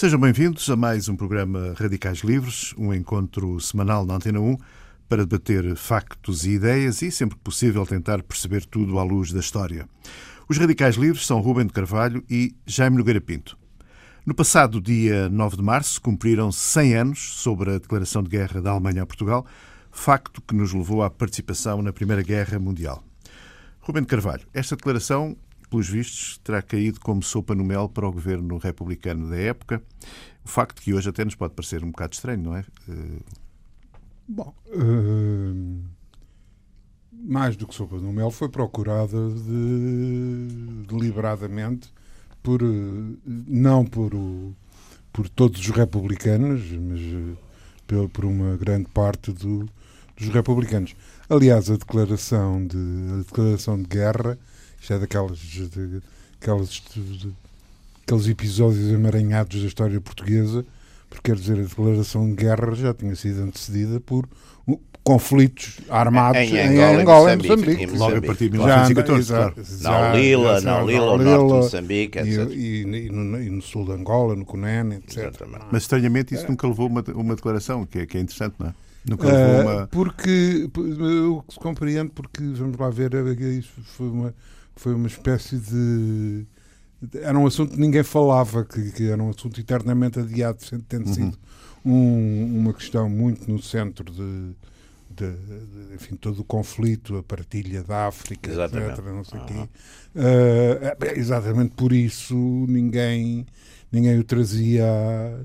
Sejam bem-vindos a mais um programa Radicais Livres, um encontro semanal na Antena 1 para debater factos e ideias e, sempre que possível, tentar perceber tudo à luz da história. Os Radicais Livres são Rubem de Carvalho e Jaime Nogueira Pinto. No passado dia 9 de março, cumpriram 100 anos sobre a declaração de guerra da Alemanha a Portugal, facto que nos levou à participação na Primeira Guerra Mundial. Rubem de Carvalho, esta declaração pelos vistos, terá caído como sopa no mel para o governo republicano da época. O facto que hoje até nos pode parecer um bocado estranho, não é? Uh... Bom, uh... mais do que sopa no mel, foi procurada de... deliberadamente por não por, por todos os republicanos, mas por uma grande parte do, dos republicanos. Aliás, a declaração de, a declaração de guerra isto é daquelas, de, aquelas, de, aqueles episódios emaranhados da história portuguesa, porque quer dizer, a declaração de guerra já tinha sido antecedida por conflitos armados em, em Angola, Angola, em Moçambique. Moçambique. Logo a partir de 1914, claro. Na Lila, na Lila, no norte de Moçambique, etc. E, e, no, e, no, sul de Angola, no Cunene, etc. Exatamente. Mas estranhamente isso é. nunca levou uma, uma declaração, que é, que é interessante, não é? Nunca levou uma... Porque, eu compreendo, porque, vamos lá ver, isso foi uma foi uma espécie de. Era um assunto que ninguém falava, que, que era um assunto eternamente adiado, tendo uhum. sido um, uma questão muito no centro de, de, de, enfim, todo o conflito, a partilha da África, exatamente. etc. Não sei uhum. quê. Uh, exatamente por isso ninguém, ninguém, o trazia,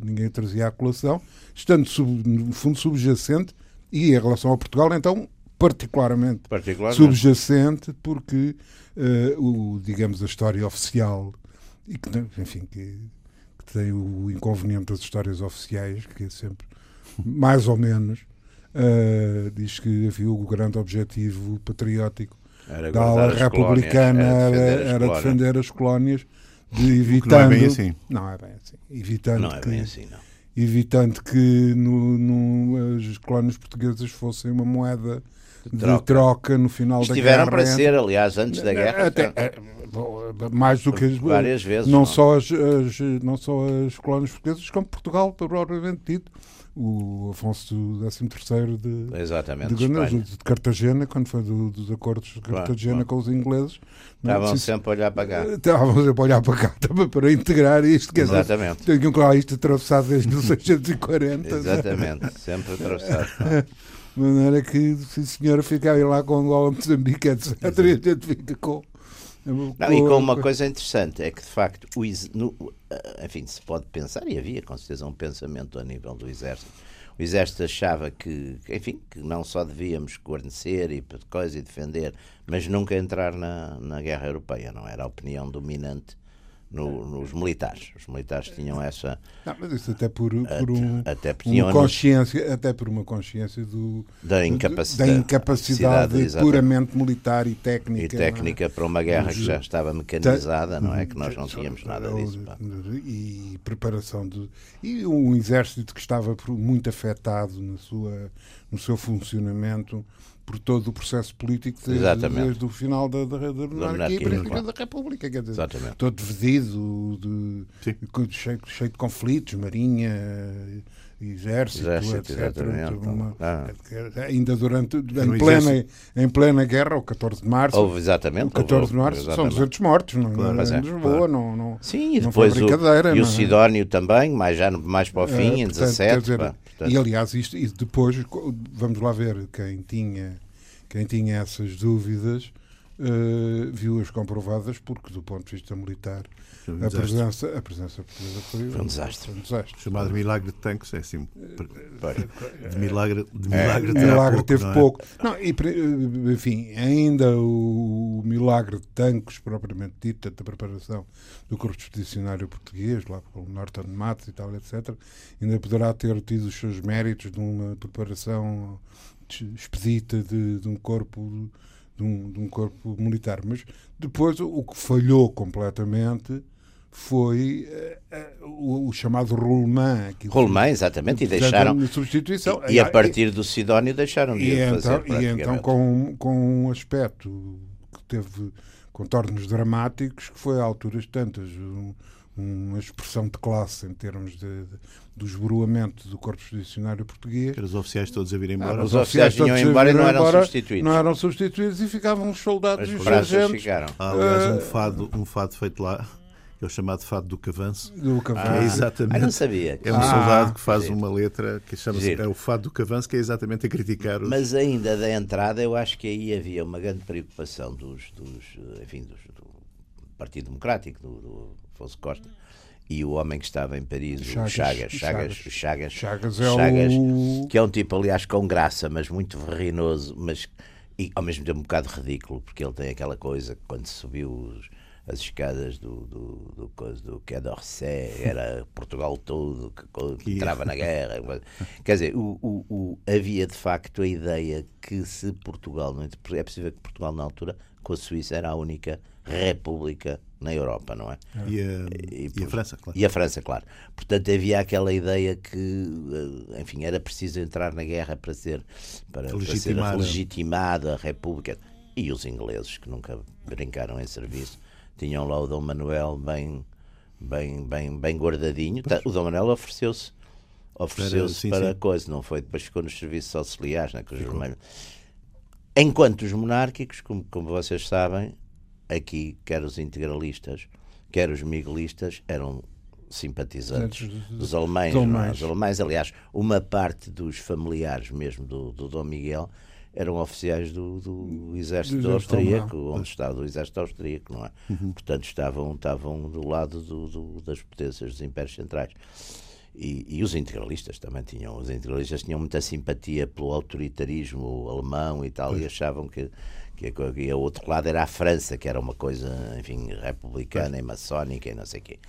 ninguém o trazia à colação, estando sub, no fundo subjacente e em relação a Portugal, então, particularmente, particularmente. subjacente, porque uh, o, digamos, a história oficial, e que, enfim, que, que, tem o inconveniente das histórias oficiais, que é sempre mais ou menos, uh, diz que havia o grande objetivo patriótico era da ala republicana era, defender, era as defender as colónias, de evitando. Não é bem assim. Não é bem assim. Evitando não é que, bem assim, não. Evitando que no, no, as colónias portuguesas fossem uma moeda de troca, de troca no final Estiveram da guerra. Estiveram para ser, aliás, antes da guerra. Até, é, mais do que várias vezes. Não, não. Só as, as, não só as colónias portuguesas, como Portugal, propriamente dito. O Afonso XIII de, Exatamente, de, de, de Cartagena, quando foi do, dos acordos de Cartagena claro, com os ingleses. Estavam não, sempre a olhar para cá. Estavam sempre a olhar para cá também para integrar isto. Quer Exatamente. Dizer, tinham lá isto atravessado desde 1640. Exatamente, sempre atravessado. De maneira que, se senhora, ficar lá com Angola, Moçambique, etc. E a gente fica com. Não, e com uma coisa interessante é que de facto o, no, eh, enfim se pode pensar e havia com certeza um pensamento a nível do exército o exército achava que enfim que não só devíamos guarnecer e coisa e defender mas nunca entrar na, na guerra europeia não era a opinião dominante no, nos militares. Os militares tinham essa. Não, mas isso até por, por um, até, uma consciência, até por uma consciência do, da incapacidade, da incapacidade puramente militar e técnica. E técnica é? para uma guerra que já estava mecanizada, não é? Que nós não tínhamos nada disso. Pá. E preparação de. E um exército que estava muito afetado na sua, no seu funcionamento por todo o processo político desde, desde o final da, da, da, da monarquia e claro. da República. Quer dizer, Exatamente. todo dividido, de, cheio, cheio de conflitos, marinha, exército, exército etc. Uma, ah. Ainda durante, em plena, em plena guerra, o 14 de março. Houve, exatamente. O 14 de março exatamente. são 200 mortos, não, claro, em é, Lisboa, claro. não, não, Sim, e depois não brincadeira. O, e o é? Sidónio também, mais, já, mais para o fim, é, em portanto, 17. Dizer, portanto. E aliás, isto, e depois, vamos lá ver quem tinha, quem tinha essas dúvidas uh, viu-as comprovadas, porque do ponto de vista militar um a, presença, a presença portuguesa foi, foi um desastre. Um desastre. Chamado milagre de tanques, é assim. De milagre, de milagre, é, milagre pouco, teve não é? pouco. Não, e, enfim, ainda o, milagre de tanques, propriamente dito, da preparação do corpo expedicionário português, lá pelo Norton de Matos e tal, etc., ainda poderá ter tido os seus méritos de uma preparação expedita de, de um corpo de um, de um corpo militar. Mas depois o que falhou completamente foi uh, uh, o, chamado Roulement. Roulement, exatamente, e deixaram. De substituição. E, e, a partir do Sidónio deixaram de e fazer. Então, e então, com, com um aspecto que teve contornos dramáticos, que foi a alturas tantas. Um, uma expressão de classe em termos de, de, do esboroamento do corpo expedicionário português. Os oficiais todos a vir embora. Ah, os, os oficiais vinham embora e não eram embora, substituídos. Não eram substituídos e ficavam os soldados e os sargentos. Ficaram. Ah, aliás, um fado, um fado feito lá é o chamado fado do cavanço. Do cavanço. Ah, é exatamente. Ah, não sabia. É um ah, soldado que faz uma letra que chama-se é o fado do cavanço, que é exatamente a criticar os... Mas ainda da entrada, eu acho que aí havia uma grande preocupação dos, dos enfim, dos, do Partido Democrático, do, do Afonso Costa. E o homem que estava em Paris, Chagas, o Chagas, Chagas, Chagas, Chagas, Chagas, é Chagas o... que é um tipo, aliás, com graça, mas muito verrinoso, mas e ao mesmo tempo um bocado ridículo, porque ele tem aquela coisa que quando subiu os, as escadas do, do, do, do, do Quai d'Orsay, era Portugal todo que, que entrava na guerra. Quer dizer, o, o, o, havia de facto a ideia que se Portugal, não é possível que Portugal na altura, com a Suíça, era a única república na Europa, não é? E a, e, e a, França, claro. E a França, claro. Portanto, havia aquela ideia que, eh, enfim, era preciso entrar na guerra para ser, para, para ser legitimada a República. E os ingleses, que nunca brincaram em serviço, tinham lá o Dom Manuel bem, bem, bem, bem guardadinho. Pois. O Dom Manuel ofereceu-se ofereceu-se para, a coisa, não foi? Depois ficou nos serviços auxiliares, né, com os vermelhos. Enquanto os monárquicos, como, como vocês sabem, aqui, quer os integralistas, quer os miguelistas, eram simpatizantes dos alemães, dos alemães. Os alemães, aliás, uma parte dos familiares mesmo do, do Dom Miguel eram oficiais do, do exército do austríaco, onde estava o exército austríaco, não é? Uhum. Portanto, estavam, estavam do lado do, do, das potências dos impérios centrais. E, e, os integralistas também tinham. Os integralistas tinham muita simpatia pelo autoritarismo alemão e tal, pois. e achavam que que e o outro lado era a França, que era uma coisa, enfim, republicana e maçónica e não sei o quê.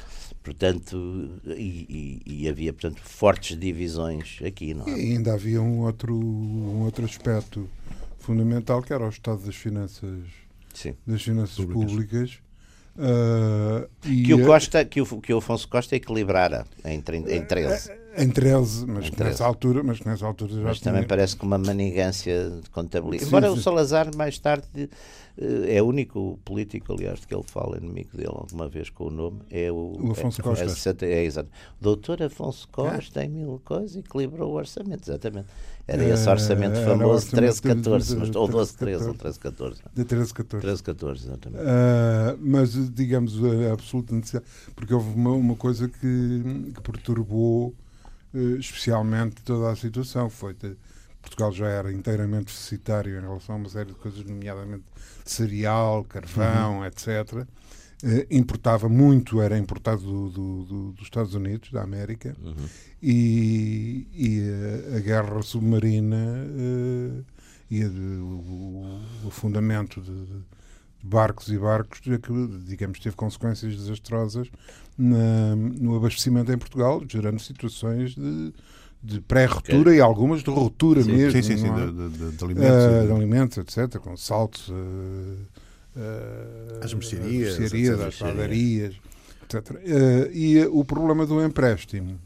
Portanto, e, e, e, havia, portanto, fortes divisões aqui, não é? E ainda havia um outro, um outro aspecto fundamental, que era o estado das finanças, Sim. das finanças públicas, públicas Uh, que, o Costa, que, o, que o Afonso Costa equilibrara em, em 13. Em 13, mas em 13. nessa altura, mas nessa altura já Mas tinha... também parece que uma manigância de contabilidade. Embora sim. o Salazar mais tarde eh, é o único político, aliás, de que ele fala, inimigo dele alguma vez com o nome, é o, o Afonso é, Costa. É, é, exato. Doutor Afonso Costa, em mil coisas, equilibrou o orçamento, exatamente. Era esse orçamento famoso 13-14, ou 12-13, ou 13-14. De 13-14. 13-14, exatamente. Uh, mas, digamos, a absoluta necessidade. Porque houve uma, uma coisa que, que perturbou especialmente toda a situação. Foi de, Portugal já era inteiramente deficitário em relação a uma série de coisas, nomeadamente cereal, carvão, uhum. etc. Uh, importava muito, era importado do, do, do, dos Estados Unidos, da América, uhum. e, e a, a, guerra submarina uh, e a, o, o afundamento de, de, barcos e barcos, que, digamos, teve consequências desastrosas na, no abastecimento em Portugal, gerando situações de, de pré-ruptura okay. e algumas de ruptura sim, mesmo. Sim, sim, sim, é? de, de, de, alimentos. Uh, de alimentos, etc., com saltos. Uh, uh, as mercearias, mercearias as padarias, etc. Uh, e o problema do empréstimo,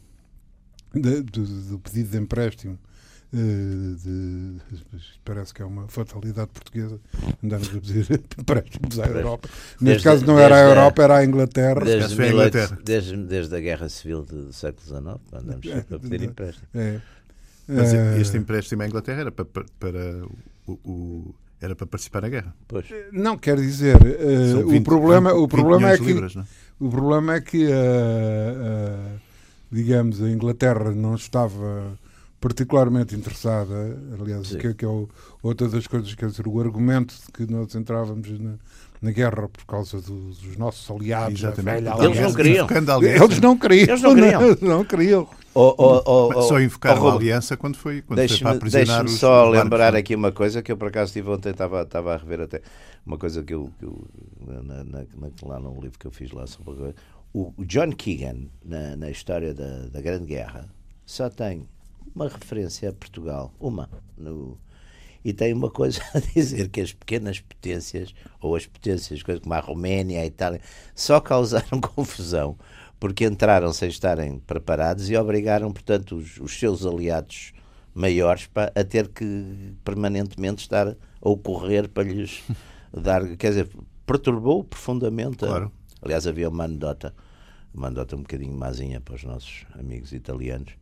do pedido de empréstimo, de, parece que é uma fatalidade portuguesa, andamos a pedir empréstimos à Europa. Neste desde, caso não era a Europa, era a Inglaterra. Desde, a Inglaterra. desde, desde a Guerra Civil do século XIX, andamos é, a pedir empréstimo. É. Mas este empréstimo à Inglaterra era para, para, para o, o era para participar na guerra. Pois. Não quer dizer. Uh, 20, o problema, 20, o problema é que libras, o problema é que uh, uh, digamos a Inglaterra não estava particularmente interessada, aliás, que, que, é o, outra das coisas, quer dizer, o argumento de que nós entrávamos na, na guerra por causa do, dos nossos aliados, Exatamente. Eles não queriam. Eles não queriam. Eles não queriam. não queriam. Oh, oh, oh, só invocaram a aliança quando foi, quando foi para aprisionar os só os lembrar aqui uma coisa que eu por acaso estive ontem, estava, estava a rever até uma coisa que eu, que eu na, na, lá no livro que eu fiz lá sobre o John Keegan na, na história da, da Grande Guerra só tem uma referência a Portugal, uma no e tem uma coisa a dizer que as pequenas potências ou as potências coisas como a Roménia, a Itália só causaram confusão porque entraram sem estarem preparados e obrigaram, portanto, os, os seus aliados maiores para, a ter que permanentemente estar a ocorrer para lhes dar. Quer dizer, perturbou profundamente. Claro. Aliás, havia uma anedota uma andota um bocadinho mazinha para os nossos amigos italianos,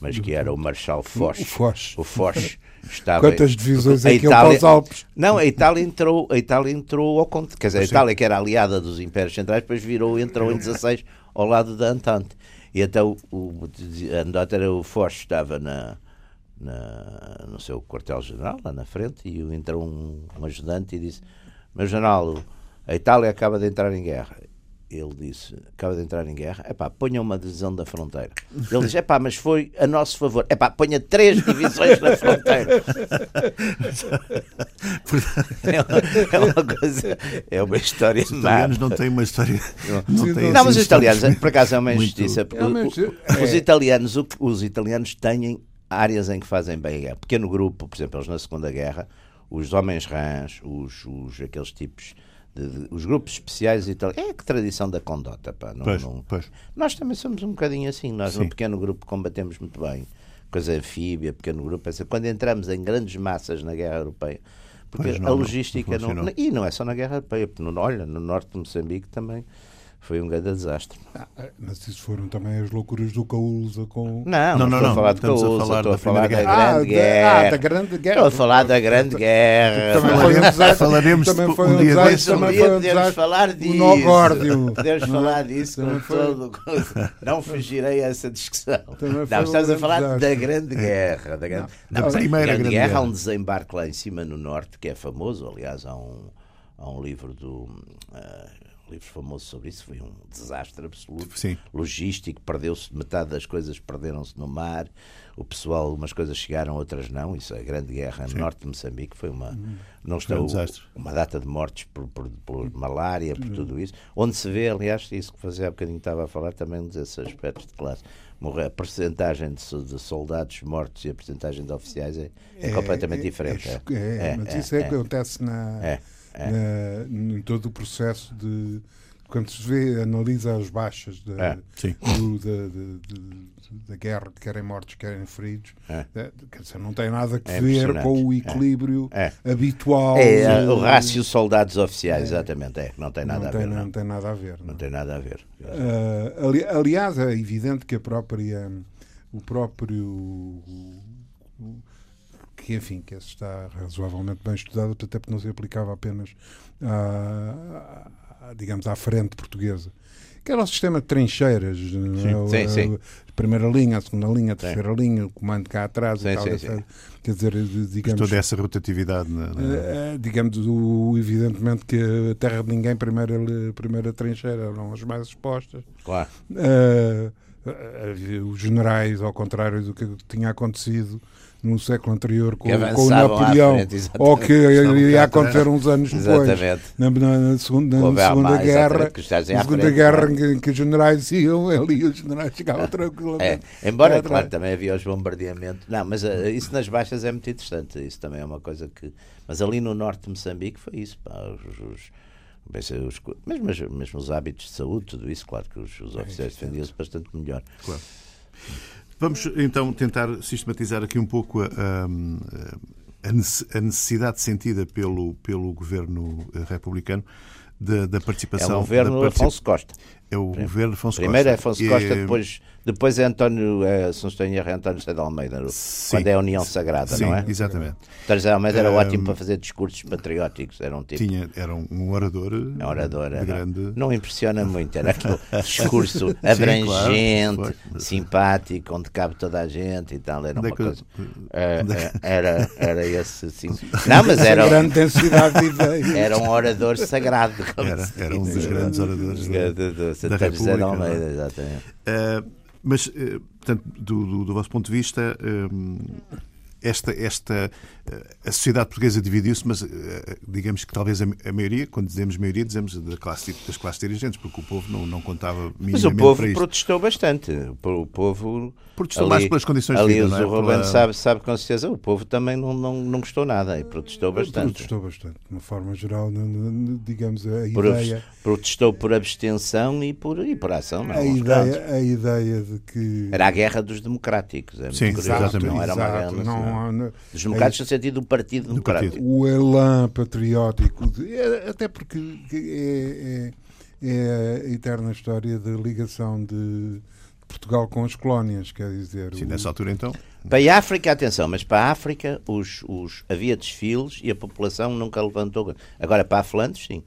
mas que era o Marshal Foch. O Foch. O Foch estava. Quantas divisões é que ele para os Alpes? Não, a Itália entrou, a Itália entrou ao conto. Quer dizer, a Itália, que era aliada dos Impérios Centrais, depois virou, entrou em 16 ao lado da Entente. E então o, a anedota era o Foch estava na, na, no seu quartel-general, lá na frente, e entrou um, um ajudante e disse: Meu general, a Itália acaba de entrar em guerra ele disse, acaba de entrar em guerra, é pá, ponha uma divisão da fronteira. Ele disse, é pá, mas foi a nosso favor. É pá, ponha três divisões na fronteira. é, uma, é uma coisa, é uma história Os italianos não têm uma história. Não, não, têm não mas os italianos, por acaso é uma injustiça. Muito... É os, italianos, os italianos têm áreas em que fazem bem a guerra. Pequeno grupo, por exemplo, eles na Segunda Guerra, os homens rãs, os, os, aqueles tipos de, de, os grupos especiais e tal. É que tradição da condota, pá. Não, pois, não... Pois. Nós também somos um bocadinho assim. Nós, Sim. no pequeno grupo, combatemos muito bem. Coisa anfíbia, pequeno grupo. Quando entramos em grandes massas na guerra europeia, porque não, a logística não, não, E não é só na guerra europeia. No, olha, no norte de Moçambique também foi um grande desastre. Ah, mas isso foram também as loucuras do Caúza com. Não, não, não, não, a falar de Caúza, a falar estou a falar da, da Grande Guerra. Ah, da Grande Guerra. Estou a falar da Grande Guerra. Também foi um desastre. Falaremos também foi um, um dia desses. Um dia podemos falar disso. Podemos falar disso com todo. Não fugirei a essa discussão. Não, estamos a falar da Grande Guerra. Da, grande... Não, da Primeira Grande Guerra. Há um desembarque lá em cima no Norte que é famoso. Aliás, há um, há um livro do livro famoso sobre isso, foi um desastre absoluto, Sim. logístico, perdeu-se metade das coisas, perderam-se no mar, o pessoal, umas coisas chegaram, outras não, isso é a grande guerra no norte de Moçambique, foi uma, uhum. não estou, um uma data de mortes por, por, por malária, por tudo isso, onde se vê, aliás, isso que fazia há bocadinho estava a falar, também desses aspectos de classe, morrer, a percentagem de, soldados mortos e a percentagem de oficiais é, é, é completamente é, diferente. É, é, mas isso é, que acontece na é. na, em todo o processo de quando se vê, analisa as baixas da, é, do, da, da, da, guerra, querem mortos, querem feridos, é. é. quer dizer, não tem nada a é ver com o equilíbrio é. habitual. É, o rácio soldados oficiais, exatamente, é, não tem nada não a tem, ver. Não, não tem nada a ver. Não, não tem nada a ver. Uh, ali, aliás, é evidente que a própria, o próprio que enfim, que esse está razoavelmente bem estudado, até porque não se aplicava apenas à, à digamos, à frente portuguesa. Que era o sistema de trincheiras, sim, é? sim, sim. a primeira linha, a segunda linha, a terceira sim. linha, o comando cá atrás sim, e tal. Sim, Quer dizer, digamos. Toda essa rotatividade. Na, na... É, digamos, o, evidentemente que a terra de ninguém, primeira, primeira trincheira, eram as mais expostas. Claro. Uh, os generais, ao contrário do que tinha acontecido no século anterior com, com o Napoleão, frente, ou que ia acontecer uns anos depois, na, na, na, segunda, na segunda Guerra, na Segunda Guerra em que, os generais iam ali os generais chegavam é, tranquilamente. É, embora, claro, também havia os bombardeamentos. Não, mas uh, isso nas baixas é muito interessante. Isso também é uma coisa que. Mas ali no norte de Moçambique foi isso. Pá, os, os, os, mesmo, mesmo os hábitos de saúde, tudo isso, claro que os, os é oficiais defendiam-se bastante melhor. Claro. Vamos então tentar sistematizar aqui um pouco a, a, a necessidade sentida pelo, pelo governo republicano da, da participação. É o governo da Afonso Costa. É o Primeiro. governo Afonso Primeiro Costa. Primeiro é Afonso Costa, é... depois depois é António, é, se não estou em erro, é António José de Almeida, Sim. quando é a União Sagrada, Sim, não é? exatamente. António José de Almeida era um, ótimo para fazer discursos patrióticos, era um tipo... Tinha, era um orador, um orador era, grande... Não impressiona muito, era aquele discurso abrangente, claro, simpático, onde cabe toda a gente e tal, era uma coisa... É, é, era, era esse, assim... Não, mas era... grande densidade de ideias. Era um orador sagrado. Era, era um dos grandes oradores da, da, República. José de Almeida, exatamente. Uh, mas, eh, portanto, do, do, do vosso ponto de vista, eh, esta, esta a sociedade portuguesa dividiu-se, mas eh, digamos que talvez a, maioria, quando dizemos maioria, dizemos da classe, das classes dirigentes, porque o povo não, não contava minimamente Mas o povo protestou bastante. O povo protestou ali, mais pelas condições ali, de vida. Ali o Rubens pela... sabe, sabe com certeza, o povo também não, não, não gostou nada e protestou bastante. Protestou bastante, de uma forma geral, digamos, a por ideia... Protestou por abstenção e por, e por ação. Não, a, ideia, a ideia de que... Era a guerra dos democráticos. É Sim, exatamente. Não era uma guerra não, não, Dos democráticos no sentido do Partido Democrático. O elan patriótico, de, é, até porque é, é é a eterna história da ligação de Portugal com as colónias, quer dizer. Sim, o- nessa altura então. Para a África, atenção, mas para a África os, os, havia desfiles e a população nunca levantou. Agora, para a Flandres, sim.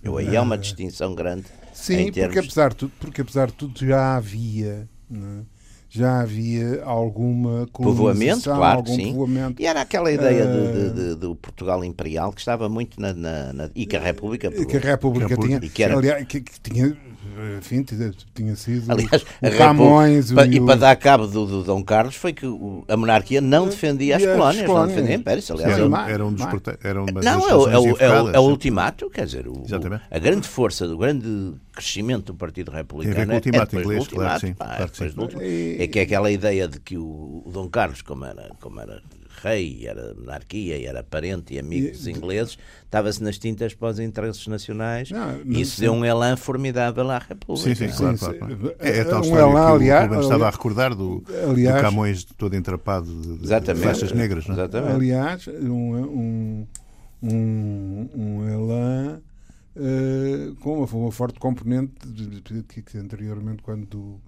Eu, aí é uma distinção grande. Sim, em porque, termos- apesar de tudo, porque apesar de tudo já havia. né, Já havia alguma Povoamento, claro, algum sim. povoamento. E era aquela ideia de- de- de- do Portugal Imperial que estava muito na. na- na- e que a República. Que a República tinha, que era- aliás, que, que tinha, enfim, tinha, tinha sido Aliás, o a Camões República- e e o- para dar cabo do, do Dom Carlos foi que o- a monarquia não defendia as E as colónias, não colónias. defendia impérios. Aliás, Era, mais, era um dos era uma Não, é o, é, o, é, o, é o ultimato, quer dizer, o, a grande força, o grande crescimento do Partido Republicano o é- ultimato é depois inglês, do claro, ultimato, sim, pá, é depois do É que é aquela ideia de que o, o Dom Carlos, como era, como era rei, era monarquia, e era parente e amigo dos ingleses, estava-se nas tintas para os interesses nacionais Não, e isso deu um elan formidável à República. Sim, sim, claro, sim. claro, claro. É a tal Um história elan, que o aliás- Ruben estava a recordar do, aliás- do Camões todo entrapado de, de faixas negras, não é? Exatamente. Aliás, um, um, um, um elan eh, com uma, forte componente de- de- que, anteriormente, quando do,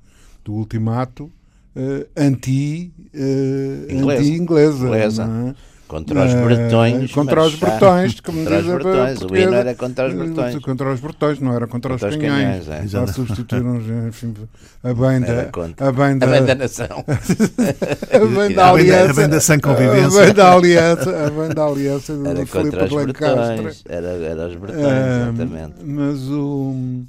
do ultimato, eh, anti, eh, Inglesa. anti-inglesa. Inglesa. Contra os Eh, bretões. Contra mas os bretões, como Contra os diz a bretões. O hino era contra os bretões. Contra os bretões, não era contra, Contra os os canhões. canhões, é. Já substituíram enfim, a bem Era da, contra. a bem A da, bem da nação. a bem da A bem da- a aliança. bem da sã convivência. A bem da aliança, a bem da aliança do Era Filipe contra os bretões. Era, era os bretões, Ah, exatamente. mas o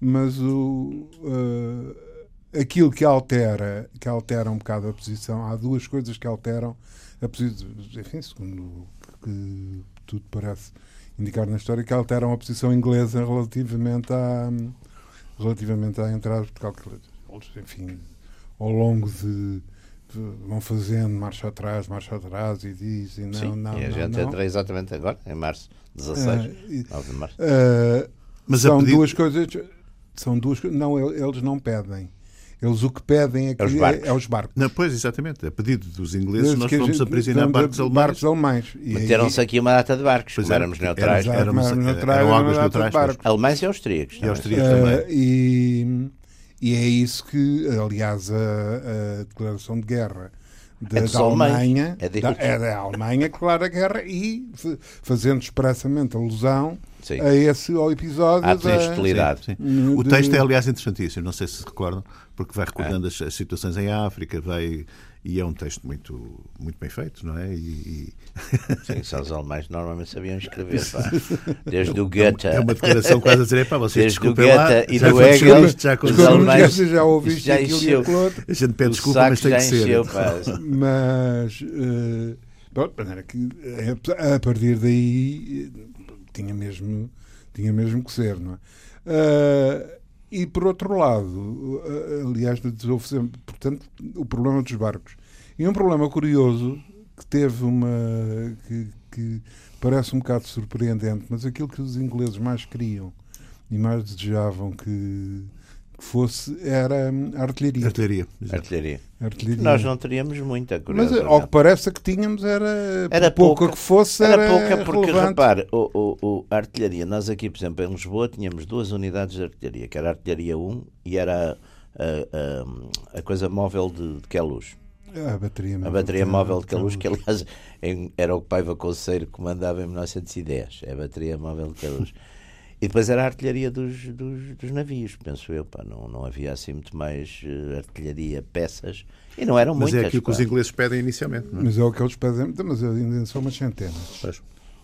mas o ah, aquilo que altera que altera um bocado a posição há duas coisas que alteram enfim segundo o que tudo parece indicar na história que alteram a posição inglesa relativamente à relativamente à entrada de Portugal enfim ao longo de vão fazendo marcha atrás marcha atrás e dizem não Sim, não e a não, gente não. entra exatamente agora, em março 16. Ah, e- 9 de março. Uh, são pedido- duas coisas. São duas coisas. Não, el- eles não pedem. Eles o que pedem é, que, É os barcos. é os barcos. Não, pois, exatamente. A pedido dos ingleses, Eles nós a fomos aprisionar de- barcos de- alemães. barcos alemães. Meteram-se aqui uma data de barcos, Pois é, éramos neutrais. éramos- Éramos eram neutrais, águas era uma data de neutrais, barcos. Alemães e austríacos. E também. austríacos Uh, também. e, e é isso que, aliás, a, a declaração de guerra da, É da. Alemanha É da, é da Alemanha que declara a guerra e fazendo expressamente alusão Sim. a esse ao episódio Há da, hostilidade. Sim, sim. O de- texto é, aliás, interessantíssimo. Não sei se se recordam, porque vai É. recordando as, as situações em África, vai. E é um texto muito, muito bem feito, não é? E, e- Sim, só os alemães normalmente sabiam escrever. pá. Desde o Goethe. é uma declaração quase a dizer: pá, vocês Desde o desculpem lá, Goethe e já do Hegel, isto, já os alemães- já ouviste já aquilo e encheu. A gente pede desculpa, mas tem que ser. encheu, pá. Mas eh, bom, que eh, a partir daí eh, tinha mesmo, tinha mesmo que ser, não é? Eh, e por outro lado, eh, aliás, houve sempre, portanto, o problema dos barcos. E um problema curioso que teve uma que, que parece um bocado surpreendente, mas aquilo que os ingleses mais queriam e mais desejavam que, que fosse era hum, a artilharia. Artilharia. Artilharia. Artilharia. Nós não teríamos muita, Mas curiosamente. ao que parece a que tínhamos era, Era pouca pouca. que fosse, Era era, pouca porque, relevante. repare, o, o, o- a artilharia, nós aqui, por exemplo, em Lisboa, tínhamos duas unidades de artilharia, que era a artilharia 1 e era a, a, a coisa móvel de, de Queluz. A bateria, A bateria móvel de Queluz, que aliás em- era o Paiva Conceiro que comandava em 1910. É a bateria móvel de Queluz. E depois era a artilharia dos, dos, dos navios, penso eu. Pá, não, não havia assim muito mais eh, artilharia, peças. E não eram Mas muitas. é aquilo que pá. os ingleses pedem inicialmente. Não é? Mas é o que eles pedem, mas ainda são umas centenas. Pois.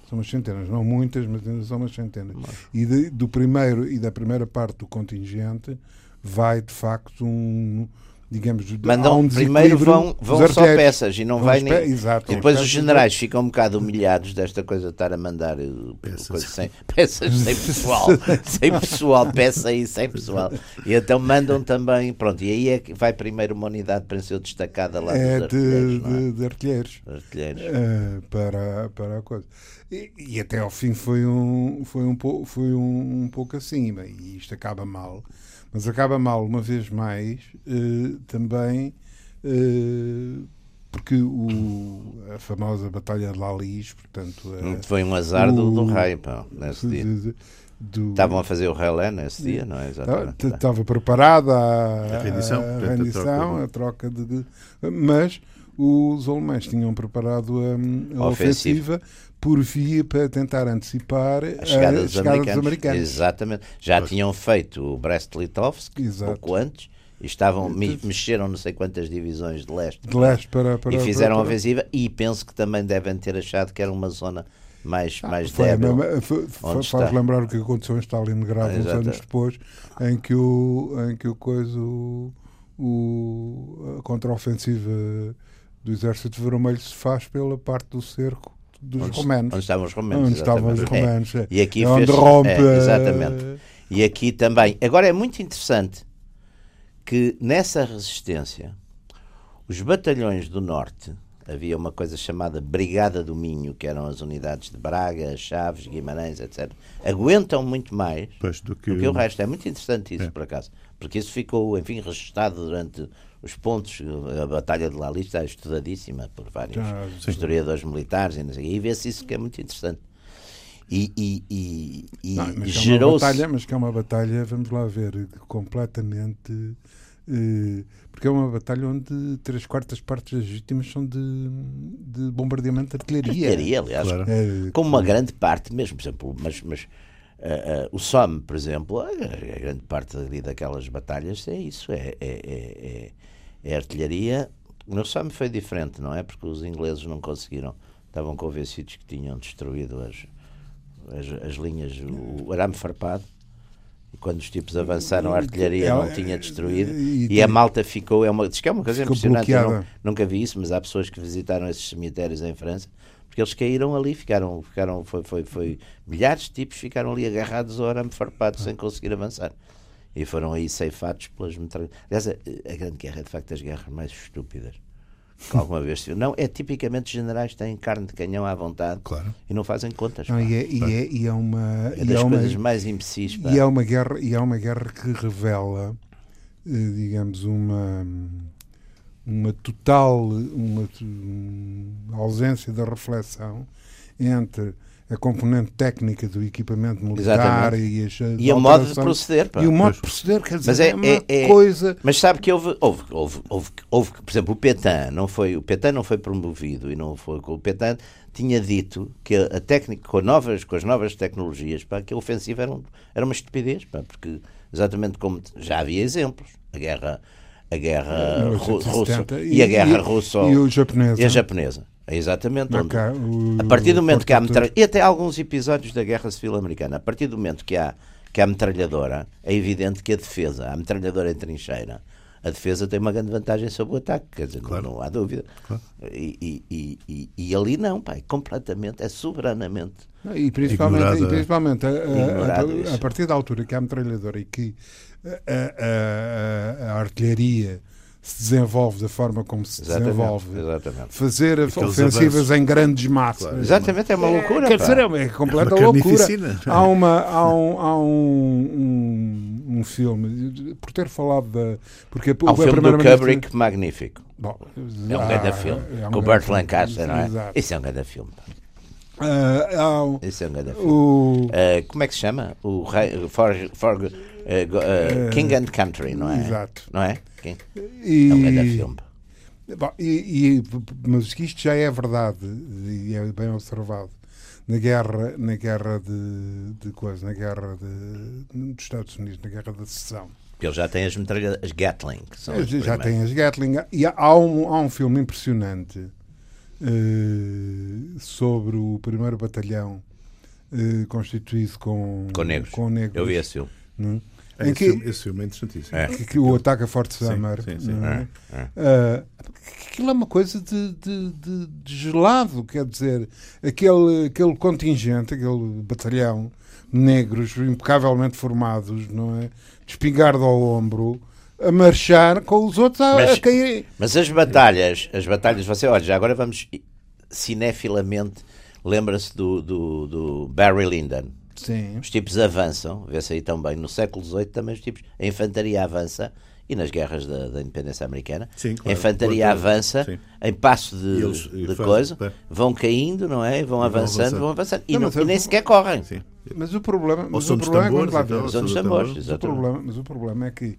São umas centenas, não muitas, mas ainda são umas centenas. E de- do primeiro e da primeira parte do contingente vai de facto um digamos de- Mandam, um primeiro vão, vão só peças e não vai nem. Exato, E depois os generais ficam um bocado humilhados desta coisa de estar a mandar eh, Peças. coisa sem, peças sem pessoal, sem pessoal, peça aí sem pessoal. E então mandam também, pronto, e aí é que vai primeiro uma unidade para ser destacada lá é dos de, artilheiros, não é? de- de artilheiros. Artilheiros. eh, para, para a coisa. E, e até ao fim foi um, foi um, foi um, um pouco acima. E isto acaba mal. Mas acaba mal, uma vez mais, eh, também eh, porque o, a famosa Batalha de Lalis, portanto. a- Foi um azar do, do o- rei, pá, nesse dia. do Estavam a fazer o relé nesse dia, não é? Exatamente. Estava preparada a, A rendição, a, rendição, a troca de, de- Mas os alemães tinham preparado a, a A ofensiva. ofensiva. Por via para tentar antecipar A chegada, dos, americanos. americanos. Exatamente. Já Pois. tinham feito o Brest-Litovsk pouco antes e estavam, me- mexeram não sei quantas divisões de leste De leste para, para e fizeram a para, ofensiva e penso que também devem ter achado que era uma zona mais, mais Ah, Foi a débil. mesma- foi- foi- faz está? lembrar o que aconteceu em Stalingrado uns Exato. anos depois, em que o, em que o coisa, o, o- a contraofensiva do Exército Vermelho se faz pela parte do cerco dos Onde, romanos. onde estavam os romanos. Onde estavam os. É. romanos. é. E aqui É onde fez- rompe. é, exatamente. eh, E aqui também. Agora é muito interessante que nessa resistência, os batalhões do Norte, havia uma coisa chamada Brigada do Minho, que eram as unidades de Braga, Chaves, Guimarães, etc., aguentam muito mais do que, do que o resto. É muito interessante isso, É. por acaso. Porque isso ficou, enfim, registado durante os pontos. A Batalha de Lali está estudadíssima por vários sim. historiadores militares e, sei, e vê-se isso que é muito interessante. E, e, e, e Não, mas, que é uma gerou-se. batalha, mas que é uma batalha, vamos lá ver, completamente. eh, porque é uma batalha onde três quartas partes das vítimas são de, de bombardeamento de artilharia. Artilharia, aliás, Claro. É, como uma grande parte mesmo, por exemplo, mas, mas ah, ah, o Somme, por exemplo, a, a grande parte ali daquelas batalhas é isso, é, é, é, é- é artilharia. No Somme foi diferente, não é? Porque os ingleses não conseguiram, estavam convencidos que tinham destruído as, as, as linhas, o arame farpado. E quando os tipos avançaram, a artilharia não tinha destruído. e- E, a malta ficou. É uma, diz que é uma coisa impressionante. Não- nunca vi isso, mas há pessoas que visitaram esses cemitérios em França porque eles caíram ali, ficaram, ficaram foi, foi, foi milhares de tipos ficaram ali agarrados ao arame farpado sem conseguir avançar. E foram aí ceifados pelas metralhadoras. Aliás, a, a Grande Guerra é de facto das guerras mais estúpidas que alguma vez se viu. Não, é tipicamente generais têm carne de canhão à vontade Claro. e não fazem contas. Não, e, é, e, é, e é uma. É e das é uma- coisas mais imbecis. pá. E é uma guerra, e é uma guerra que revela, eh, digamos, uma uma total uma, uma ausência da reflexão entre a componente técnica do equipamento militar Exatamente. e, as, E o modo de proceder. pá. e o modo de proceder, quer dizer, Mas é, é- uma é- é- coisa Mas sabe que houve, houve, houve, houve, houve, por exemplo, o Petain não foi, o Petain não foi promovido e não foi, o Petain tinha dito que a, técnica com, novas, com as novas tecnologias, pá, que a ofensiva era, um- era uma estupidez, pá, porque exatamente como já havia exemplos, a guerra, a guerra ru- russa 1870, e, a guerra russa e o japonesa e a japonesa. É exatamente onde, Cá, o- a partir do momento que há metralhadora, e até alguns episódios da Guerra Civil Americana, a partir do momento que há, que há metralhadora, é evidente que a defesa, a metralhadora em trincheira, a defesa tem uma grande vantagem sobre o ataque, quer dizer, não- não, há dúvida. Claro. E, e, e, e, ali não, pá, é completamente, é soberanamente. E principalmente, e principalmente a, a- a- a partir da altura que há metralhadora e que a, a- a- artilharia se desenvolve da forma como se Exatamente. desenvolve, Exatamente. fazer Aqueles ofensivas avanços. em grandes massas. Claro. Exatamente, é uma loucura. Quer pá. dizer, é uma- é completa É uma loucura. carnificina. Há, uma, há, um, há um, um, um filme, por ter falado da. Porque Há um filme do Kubrick magnífico. Bom, É um há- grande filme. é um com o Burt filme. Lancaster, não é? Exato. Isso é um grande filme. pá. Ah, há um- Isso é um grande filme. o, Uh, como é que se chama? O rei, for, for, uh, uh, King and Country, não é? Exato. Não é? King? e, É um grande filme. Bom, e, e- mas isto já é verdade e é bem observado na guerra, na guerra de, de coisa, na guerra de, dos Estados Unidos, na guerra da secessão. Ele já tem as metralhadoras, as Gatling. As já primeiras. tem as Gatling e há, um, há um filme impressionante eh, sobre o primeiro batalhão eh, constituído com, Com negros. com negros, Eu vi esse filme. não é? Em esse, que, filme, esse filme é interessantíssimo. É. que, que o ataque a Fort Summer sim, sim. não é? É. Ah, aquilo é uma coisa de, de- de- de gelado, quer dizer, aquele, aquele contingente, aquele batalhão negros impecavelmente formados, não é? De espingarda ao ombro, a marchar com os outros a, Mas- a cair. Mas as batalhas, as batalhas, você, olha, já agora vamos cinefilamente, lembra-se do, do, do Barry Lyndon. Sim. Os tipos avançam, vê-se aí também, no século XVIII também os tipos, a infantaria avança, e nas guerras da, da independência americana, Sim, a claro. infantaria Claro, avança sim. em passo E de, eles- e de fazem- coisa, é. vão caindo, não é? Vão avançando, avançando. vão avançando, e, Não, não- mas e nem eu- sequer correm. Sim. Mas o problema, mas o problema é tambores, lá então, tambores, tambores. Mas o, problema, mas o problema é que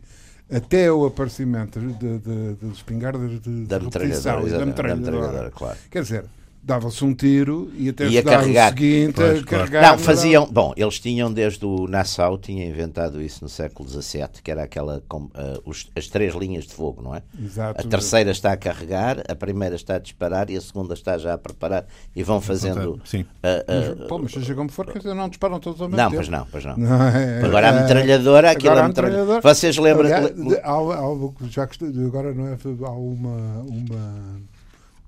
até o aparecimento de, de, de, de espingardas de, Da metralhadora, e da metralhadora, claro. quer dizer, dava-se um tiro e até Ia se dar carregar. o seguinte Pois, a claro. Não, faziam. Bom, eles tinham desde o Nassau, tinha inventado isso no século XVII, que era aquela. com, ah, os- as três linhas de fogo, não é? Exato. A terceira está a carregar, a primeira está a disparar e a segunda está já a preparar e vão fazendo. Sim. ah, Mas, pô, mas seja como for, quer dizer, não disparam todos ao mesmo não, tempo. pois não, pois não. Não, é- Agora a é- metralhadora, aquilo agora é a metralhadora. Vocês lembram. Aliás, há, há- já que agora não é, há uma, uma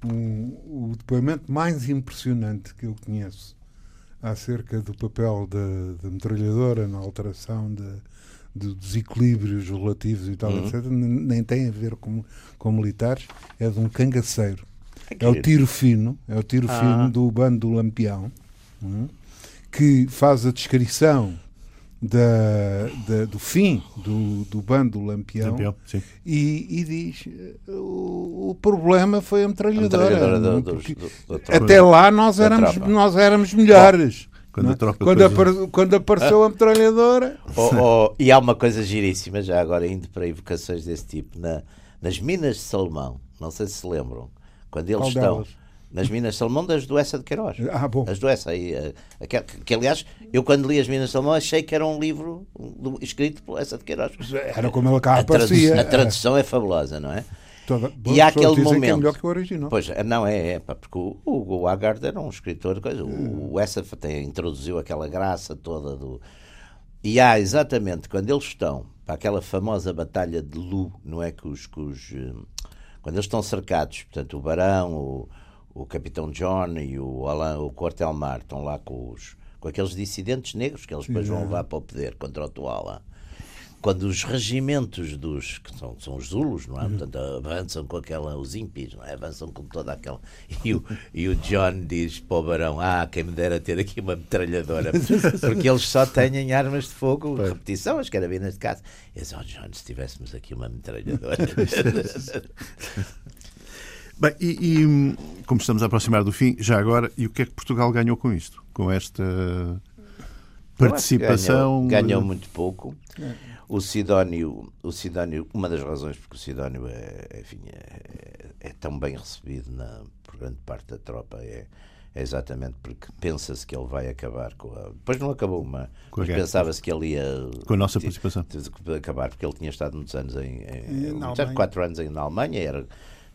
um, o depoimento mais impressionante que eu conheço acerca do papel da, da metralhadora na alteração de, de desequilíbrios relativos e tal, Uhum. etc., nem tem a ver com, com militares, é de um cangaceiro. que É o tiro fino, é o tiro Ah. fino do bando do Lampião, hum, que faz a descrição da, da- do fim do, do bando do Lampião, Campeão, sim. e, e diz eh, o, o problema foi a a metralhadora. metralhadora não é? do- do- tropa. até lá nós éramos, nós éramos melhores. Quando a é? quando, apare- quando apareceu a metralhadora, Oh, oh, e há uma coisa giríssima, já agora indo para evocações desse tipo, na- nas Minas de Salomão, não sei se se lembram, quando eles Qual estão delas? nas Minas de Salomão das do Essa de Queiroz. ah, bom, As do Essa aí, eh, que, que, aliás, eu quando li as Minas de Salomão achei que era um livro do- escrito por Essa de Queiroz. era como ele cá A, aparecia. a tradução é fabulosa, não é? Toda- E há aquele é momento. melhor que o original. Pois, não, é, é pá, porque o, o, o Haggard era um escritor, coisa, o, o Essa tem, introduziu aquela graça toda do. E há exatamente quando eles estão para aquela famosa batalha de Lu, não é? Que os, que os, eh, quando eles estão cercados, portanto, o Barão, o, o Capitão John e o, Alain, o Quartelmar estão lá com, os, com aqueles dissidentes negros que eles depois vão levar para o poder contra o Tuala quando os regimentos dos que são, são os Zulus, não é? Portanto, avançam com aquela, os impis, não é? Avançam com toda aquela. E o, e o John diz para o Barão: Ah, quem me dera ter aqui uma metralhadora, porque eles só têm armas de fogo, repetição, as carabinas de caça. E diz: Oh, John, se tivéssemos aqui uma metralhadora. Bem, e, e, como estamos a aproximar do fim, já agora, e o que é que Portugal ganhou com isto? Com esta participação? Ganhou, ganhou muito pouco. O Sidónio, o Sidónio, uma das razões porque o Sidónio é, enfim, é, é tão bem recebido na, por grande parte da tropa é, é exatamente porque pensa-se que ele vai acabar com a. Depois não acabou, mas, mas pensava-se que ele ia. Com a nossa ti- participação. acabar porque ele tinha estado muitos anos em. em muitos quatro anos em, na Alemanha, era.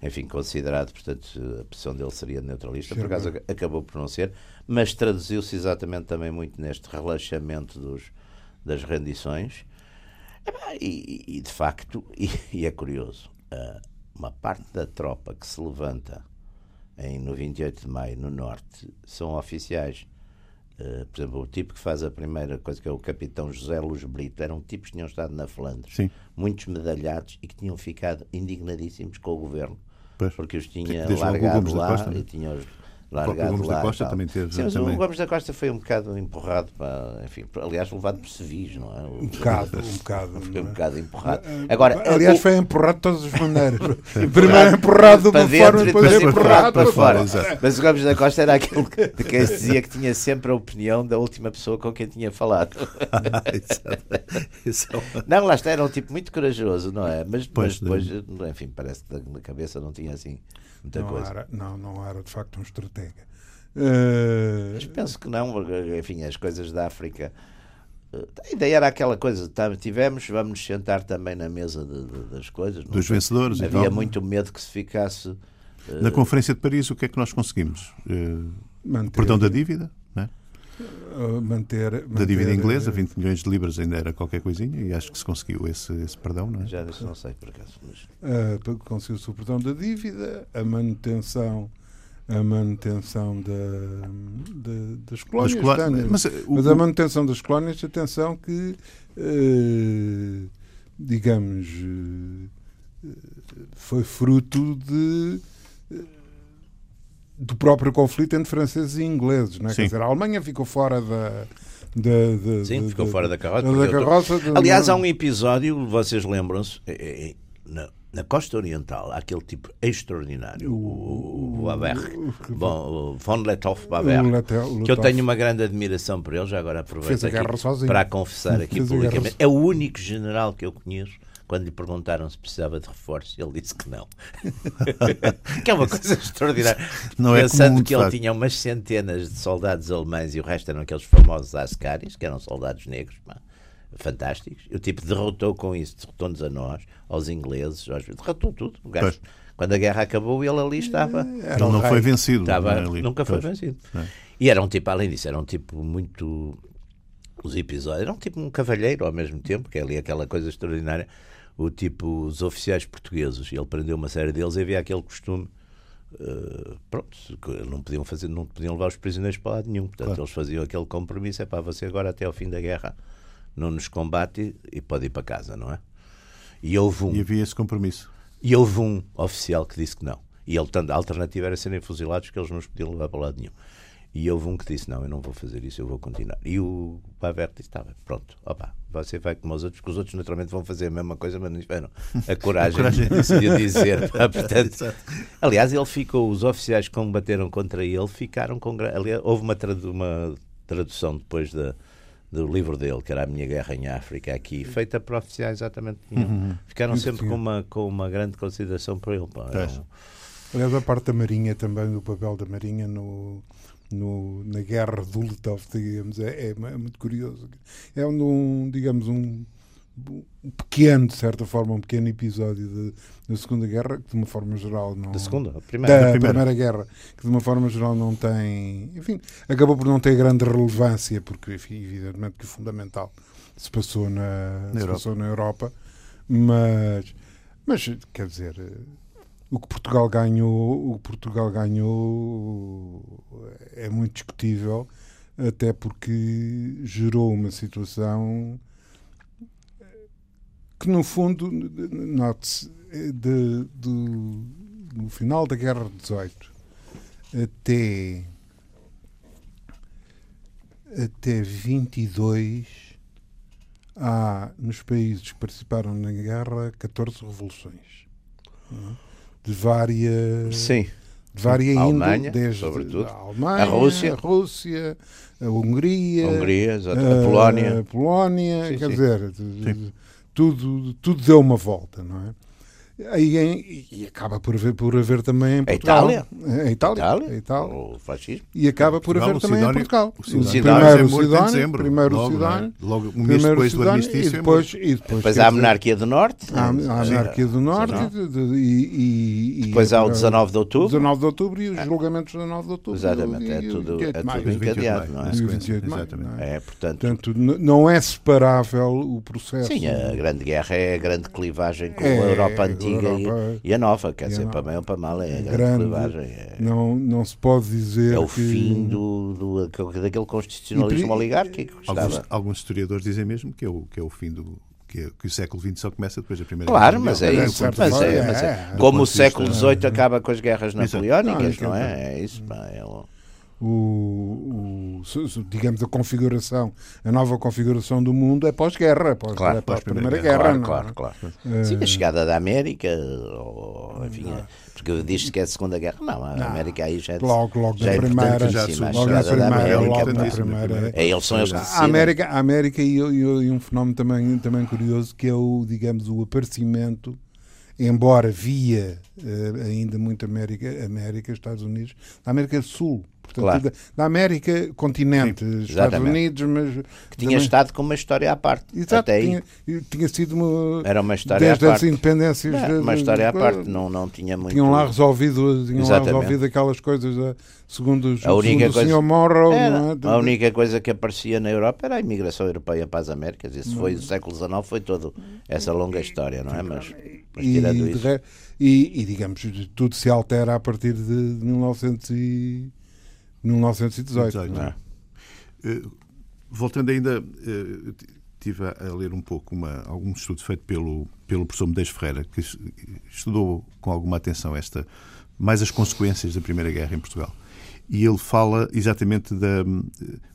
Enfim, considerado, portanto, a posição dele seria neutralista. Por acaso ac- acabou por não ser, mas traduziu-se exatamente também muito neste relaxamento dos, das rendições. Epá, E, e, de facto, e, e é curioso, ah, uma parte da tropa que se levanta em, no 28 de maio no Norte são oficiais. Ah, por exemplo, o tipo que faz a primeira coisa, que é o capitão José Luz Brito, eram tipos que tinham estado na Flandres, Sim. muitos medalhados e que tinham ficado indignadíssimos com o governo, Pois. porque os tinha largado lá Costa, e tinha-os largado Gomes da Costa também teve- Sim, mas também- o Gomes da Costa foi um bocado empurrado, para, enfim, aliás, levado por civis, não é? Um bocado, um bocado. Foi um é? bocado empurrado. Agora, Aliás, o- foi empurrado de todas as maneiras. Primeiro empurrado de para uma dentro forma, e depois depois empurrado para para fora. exato. Mas o Gomes da Costa era aquele que- de quem se dizia que tinha sempre a opinião da última pessoa com quem tinha falado. É uma- Não, lá está, era um tipo muito corajoso, não é? Mas, Pois, mas depois, enfim, parece que na cabeça não tinha assim muita Não coisa. era, não, não era de facto um Eh, Mas penso que não, enfim, as coisas da África. eh, A ideia era aquela coisa, tivemos, vamos nos sentar também na mesa de- de- das coisas. Dos sei. vencedores Havia tal. muito medo que se ficasse. eh, Na Conferência de Paris, o que é que nós conseguimos? Manter, perdão da dívida, não é? manter, da manter, dívida inglesa, eh, 20 milhões de libras ainda era qualquer coisinha e acho que se conseguiu esse, esse perdão, não é? Já isso não sei por acaso. Mas... conseguiu-se o perdão da dívida, a manutenção, a manutenção da, da- das colónias. Mas, eh, o- Mas a manutenção das colónias, atenção que, eh, digamos, eh, foi fruto de, eh, do próprio conflito entre franceses e ingleses. Não é? Sim. Quer dizer, a Alemanha ficou fora da. da, da Sim, da- ficou fora da carroça. da carroça de- Aliás, há um episódio, vocês lembram-se, é- é- na- costa oriental há aquele tipo extraordinário, o, o, Baber, Bom, o von Lethoff Baber, que eu tenho uma grande admiração por ele, já agora aproveito aqui para confessar aqui publicamente. É o único general que eu conheço quando lhe perguntaram se precisava de reforço, ele disse que não. que é uma coisa extraordinária. Não é Pensando comum, que ele tinha umas centenas de soldados alemães e o resto eram aqueles famosos Ascaris, que eram soldados negros, pá, fantásticos. E o tipo derrotou com isso, derrotou-nos a nós, aos ingleses, aos... derrotou tudo. O gajo, quando a guerra acabou, ele ali estava. Ele não foi vencido. Estava, ali. Nunca foi pois. vencido. É. E era um tipo, além disso, era um tipo muito. Os episódios. Era um tipo um cavalheiro ao mesmo tempo, que é ali aquela coisa extraordinária o tipo, os oficiais portugueses, ele prendeu uma série deles e havia aquele costume. Uh, pronto, não podiam fazer, não podiam levar os prisioneiros para lado nenhum. Portanto, claro. eles faziam aquele compromisso: é para você agora até ao fim da guerra não nos combate e pode ir para casa, não é? E houve um. E havia esse compromisso. E houve um oficial que disse que não. E ele, a alternativa era serem fuzilados, que eles não os podiam levar para lado nenhum. E houve um que disse: Não, eu não vou fazer isso, eu vou continuar. E o Pavert disse: bem, pronto, opa, você vai como os outros, porque os outros naturalmente vão fazer a mesma coisa, mas não esperam a coragem, a coragem. de dizer. Portanto, aliás, ele ficou, os oficiais que combateram contra ele ficaram com. Aliás, houve uma, tradu uma tradução depois da do livro dele, que era A Minha Guerra em África, aqui, feita por oficiais exatamente. Uhum. Ficaram sempre com uma, com uma grande consideração por ele. Pá, é Aliás, a parte da Marinha também, do papel da Marinha no, no, na guerra do Lutoff, digamos, é, é, é, muito curioso. É um, digamos, um, um, pequeno, de certa forma, um pequeno episódio de, da Segunda Guerra, que de uma forma geral não... Da Segunda? A primeira. Da, da primeira. primeira. Guerra, que de uma forma geral não tem... Enfim, acabou por não ter grande relevância, porque, enfim, evidentemente que o fundamental se passou na, na se Europa. passou na Europa, mas... Mas, quer dizer, o que Portugal ganhou, o que Portugal ganhou é muito discutível, até porque gerou uma situação que no fundo, note-se, no final da Guerra de 18 até até 22 há nos países que participaram na guerra 14 revoluções. É? de várias. Sim. De várias a Alemanha, desde sobretudo. a Alemanha, a Rússia, a, Rússia, a Hungria, a, Hungria, a, Polónia. A Polónia, sim, quer sim. dizer, tudo, tudo deu uma volta, não é? E, e, acaba por haver, por haver também em Portugal. A Itália. A Itália. A Itália. A Itália. O fascismo. E acaba por haver também em Portugal. O Sidónio, primeiro o Sidónio, dezembro, primeiro o Sidónio, logo um mês depois do armistício. E depois, e depois, depois há a monarquia do Norte. Há, a monarquia do Norte. E, e, depois há o 19 de outubro. 19 de outubro e os julgamentos do 19 de outubro. Exatamente. É tudo, é tudo encadeado, não é? E o 28 de maio. É, portanto... portanto, não é separável o processo. Sim, a Grande Guerra é a grande clivagem com a Europa antiga e a nova, quer dizer, para bem ou para mal, é a grande, é, não, não se pode dizer. É o que... fim do, do, daquele constitucionalismo e, oligárquico. Alguns, alguns, historiadores dizem mesmo que é o, que é o fim do. Que, é, que o século XX só começa depois da Primeira Claro, mas é, isso. Mas é, mas é, é, como o século XVIII acaba com as guerras napoleónicas, não, é? É isso. É o o, o, digamos, a configuração, a nova configuração do mundo é pós-guerra, é pós, claro, é pós, Primeira Guerra. Claro, claro, claro. Uh, Sim, a chegada da América, ou, enfim, não. porque diz-se que é a Segunda Guerra. Não, a não. América aí já é Logo, logo já na é primeira, já logo na primeira, logo na primeira. É, eles são eles a América, a América e, e, e um fenómeno também, também curioso que é o, digamos, o aparecimento embora via uh, ainda muito América, América, Estados Unidos, da América do Sul Portanto, claro. da, da, América, continente, Sim, Estados Unidos, mas. Que tinha também... estado com uma história à parte. Exato, até tinha, aí. tinha sido uma. Era uma história desde à parte. as independências. É, uma história à parte, não, não tinha muito. Tinham lá resolvido, tinham lá resolvido aquelas coisas, segundo, os, a única segundo coisa... o Sr. Morrow. Era, é? A única coisa que aparecia na Europa era a imigração europeia para as Américas. Isso não. foi o século XIX, foi toda essa longa história, não é? Mas, mas tirando e, isso. E, e, digamos, tudo se altera a partir de 1900 e 1918. 18, é? uh, voltando ainda, uh, estive a, ler um pouco uma, algum estudo feito pelo, pelo professor Medeiros Ferreira, que estudou com alguma atenção esta, mais as consequências da Primeira Guerra em Portugal. E ele fala exatamente da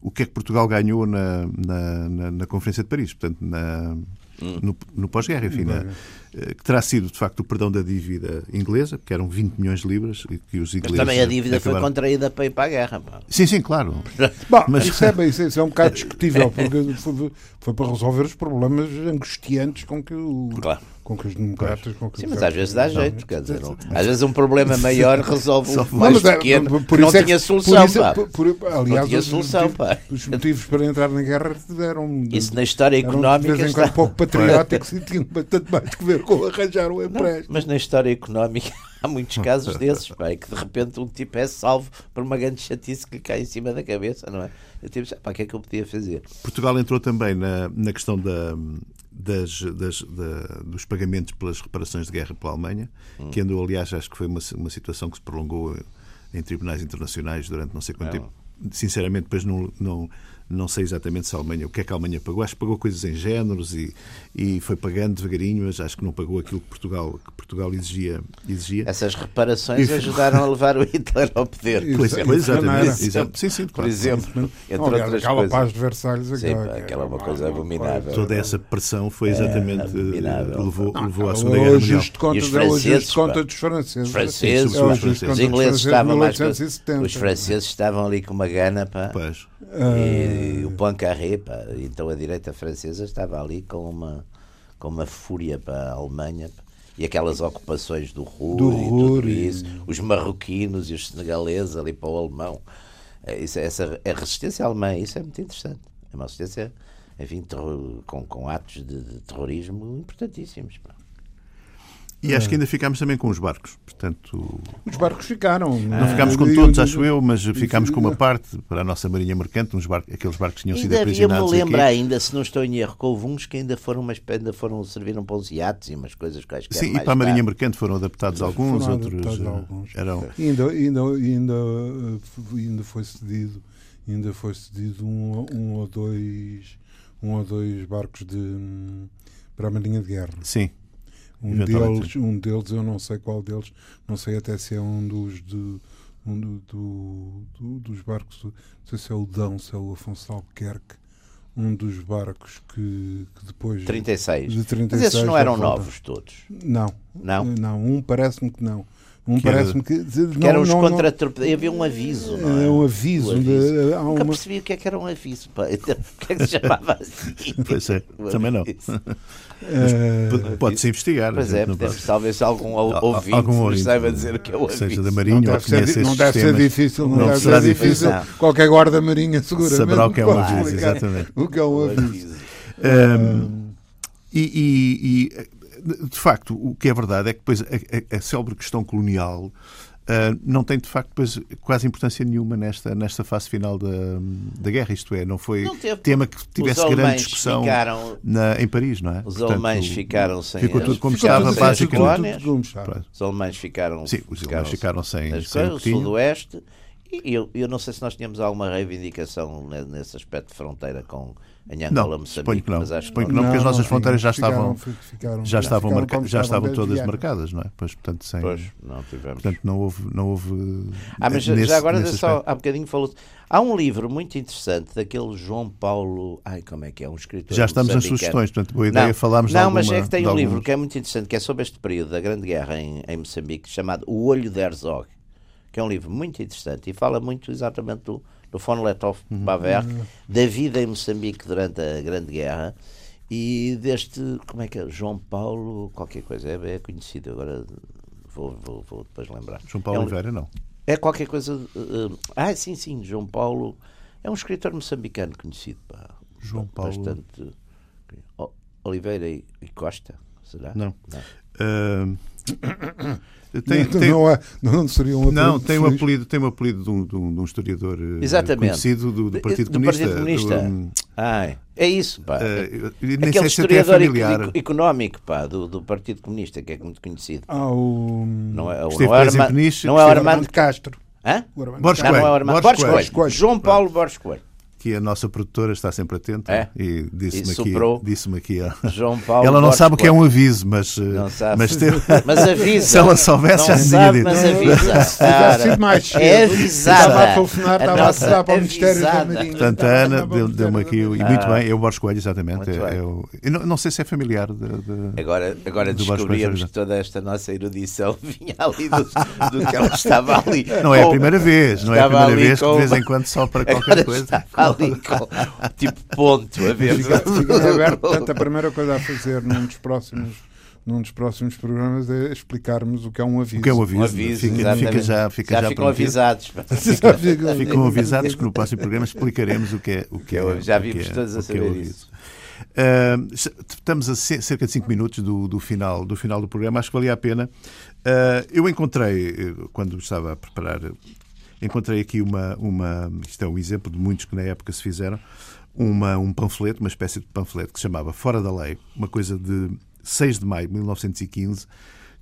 o que é que Portugal ganhou na, na, na, na Conferência de Paris, portanto, na, hum. no, no pós-guerra, enfim, na, eh, que terá sido, de facto, o perdão da dívida inglesa, que eram 20 milhões de libras, e que os ingleses... Mas também a dívida acabaram... foi contraída para ir para a guerra. Pá. Sim, sim, claro. Bom, Mas... isso, é, isso, é, isso é um bocado discutível, porque foi, foi, para resolver os problemas angustiantes com que o... Claro com que os democratas. Com que Sim, mas às vezes dá jeito, quer dizer, não, às vezes um problema maior resolve um mais é, pequeno, por não é tinha solução, por por, por, aliás, não tinha solução, os, motivos, os motivos para entrar na guerra eram isso na história económica de vez em quando pouco patrióticos e tinham bastante mais que ver com arranjar o empréstimo. Mas na história económica há muitos casos desses, pá, que de repente um tipo é salvo por uma grande chatice que lhe cai em cima da cabeça, não é? Eu tipo, pá, o que é que eu podia fazer? Portugal entrou também na, na questão da, das, das, da, dos pagamentos pelas reparações de guerra pela Alemanha, hum. que andou, aliás, acho que foi uma, uma situação que se prolongou em tribunais internacionais durante não sei quanto não. tempo. Sinceramente, depois não, não, não sei exatamente se a Alemanha, o que é que a Alemanha pagou. Acho que pagou coisas em géneros e, e foi pagando devagarinho, mas acho que não pagou aquilo que Portugal, que Portugal exigia, exigia. Essas reparações e... ajudaram a levar o Hitler ao poder. Pois, pois exatamente. Exato. Sim, sim, por claro. exemplo. Entre outras aquela coisas. paz de Versalhes. Sim, aquela, aquela é uma coisa abominável. Toda essa pressão foi é, exatamente. É, levou, não, levou à Segunda Guerra Mundial. Os contas, é o ajuste de conta dos franceses. Os franceses, os ingleses estavam mais. Os franceses estavam ali com uma gana. Pois. E o Poincaré pá, então a direita francesa estava ali com uma, com uma fúria para a Alemanha e aquelas ocupações do Ruhr, do e tudo isso, os marroquinos e os senegaleses ali para o alemão. É, isso, essa, a resistência alemã, isso é muito interessante. É uma resistência, enfim, terror, com, com atos de, de terrorismo importantíssimos. Pá. E acho que ainda ficámos também com os barcos. Portanto, os barcos ficaram. Não ficámos com todos, acho eu, mas ficámos com uma parte para a nossa Marinha Mercante, uns barcos, aqueles barcos que tinham sido aprisionados. Eu me lembro ainda, se não estou em erro, com houve uns que ainda foram, mas ainda foram, serviram para os iates e umas coisas que acho que Sim, e para a Marinha Mercante foram adaptados alguns, foram outros. Adaptados eh, alguns. Eram... E ainda, ainda, ainda, eh, ainda foi cedido, ainda foi cedido um, um ou dois um ou dois barcos de, hum, para a Marinha de Guerra. Sim. Um deles, um deles, eu não sei qual deles, não sei até se é um dos de, um do, do, do, dos barcos, não sei se é o Dão, se é o Afonso Albuquerque, um dos barcos que, que depois. 36. De 36. Mas esses não eram novos todos? Não. Não? Não, um parece-me que não. Um parece-me que. que não, eram os contra Havia um aviso, não é? é um aviso. Um aviso. De, Nunca percebi o que é que era um aviso. Pá. O que é que se chamava assim? Pois é, também não. Uh, Pode-se investigar. Pois é, podemos, talvez algum ouvinte, algum ouvinte saiba dizer o que é o aviso. Seja da Marinha não ou conhece Não deve ser difícil, não, não deve ser difícil. Não. Qualquer guarda-marinha seguramente saberá o que é um aviso, exatamente. O que é um aviso. Um, e, e, de facto, o que é verdade é que depois a, a, a célebre questão colonial Uh, não tem de facto pois, quase importância nenhuma nesta, nesta fase final da, da guerra, isto é, não foi não teve, tema que tivesse grande discussão ficaram, na, em Paris, não é? Os Portanto, alemães ficaram sem ficou tudo como estava, basicamente. Os alemães ficaram, Sim, os alemães ficaram sem, as sem coisas, o sudoeste, e eu, eu não sei se nós tínhamos alguma reivindicação nesse aspecto de fronteira com em Angola, não, Suponho que não. Mas acho suponho que não, porque as nossas fronteiras já estavam, ficaram, já estavam, marca, já estavam todas marcadas, não é? Pois, portanto, sem, pois, não tivemos. Portanto, não houve. Não houve ah, mas nesse, já agora, só, há bocadinho falou Há um livro muito interessante daquele João Paulo. Ai, como é que é? Um escritor. Já estamos nas sugestões, portanto, boa ideia não, falarmos Não, alguma, mas é que tem um alguns... livro que é muito interessante, que é sobre este período da Grande Guerra em, em Moçambique, chamado O Olho de Herzog, que é um livro muito interessante e fala muito exatamente do do von Letov Baver, uhum. da vida em Moçambique durante a Grande Guerra e deste, como é que é? João Paulo, qualquer coisa, é, é conhecido, agora vou, vou, vou depois lembrar. João Paulo é um, Oliveira, não? É qualquer coisa. Uh, ah, sim, sim, João Paulo é um escritor moçambicano conhecido. Pá, João Paulo. Bastante. Oliveira e, Costa, será? Não. não. Uh... Tem, tem, não, é, não seria um Não, tem um apelido, tem um apelido de um, de um, de um historiador eh, Exatamente. conhecido do, do Partido do Comunista. Partido Comunista. Do, Ai, é isso, pá. Uh, Aquele historiador é económico pá, do, do Partido Comunista, que é muito conhecido. Ah, o... Não é, não é, Arma, não é Armando Castro. Hã? Borges Coelho. Não, não é Armando. Borges Coelho. João Paulo Borges Coelho. Que a nossa produtora está sempre atenta É? e disse-me aqui, disse aqui. João Paulo ela não Borges sabe o que é um aviso, mas, eh, Não sabe. mas teve- Mas avisa. Se ela soubesse, não já tinha sabe, dito. Mas avisa. Tivesse sido mais cedo, É avisada. Estava a telefonar, estava a nossa avisar para o Ministério da. Marinha. Portanto, a Ana o deu- Ministério deu-me aqui, e muito bem, é o Borges Coelho, exatamente. É- eu não, não sei se é familiar de, de- Agora, agora Do Coelho. que toda esta nossa erudição vinha ali do, do que ela estava ali. Não é a primeira vez, não é a primeira vez que de vez em quando só para qualquer coisa. Estava ali com tipo ponto a ver. Fica, fica em aberto, portanto, a primeira coisa a fazer num dos próximos, num dos próximos programas é explicarmos o que é um aviso. O que é um aviso? Um aviso, fica, fica já, fica já, já ficam avisados. Fica- Ficam avisados que no próximo programa explicaremos o que é o que é, já vimos é- todos a é saber aviso. isso. Ah, estamos a ce- cerca de 5 minutos do, do final, do final do programa. Acho que valia a pena. Ah, eu encontrei, eh, quando estava a preparar, encontrei aqui uma, uma. Isto é um exemplo de muitos que na época se fizeram. Uma, um panfleto, uma espécie de panfleto que se chamava Fora da Lei, uma coisa de 6 de maio de 1915,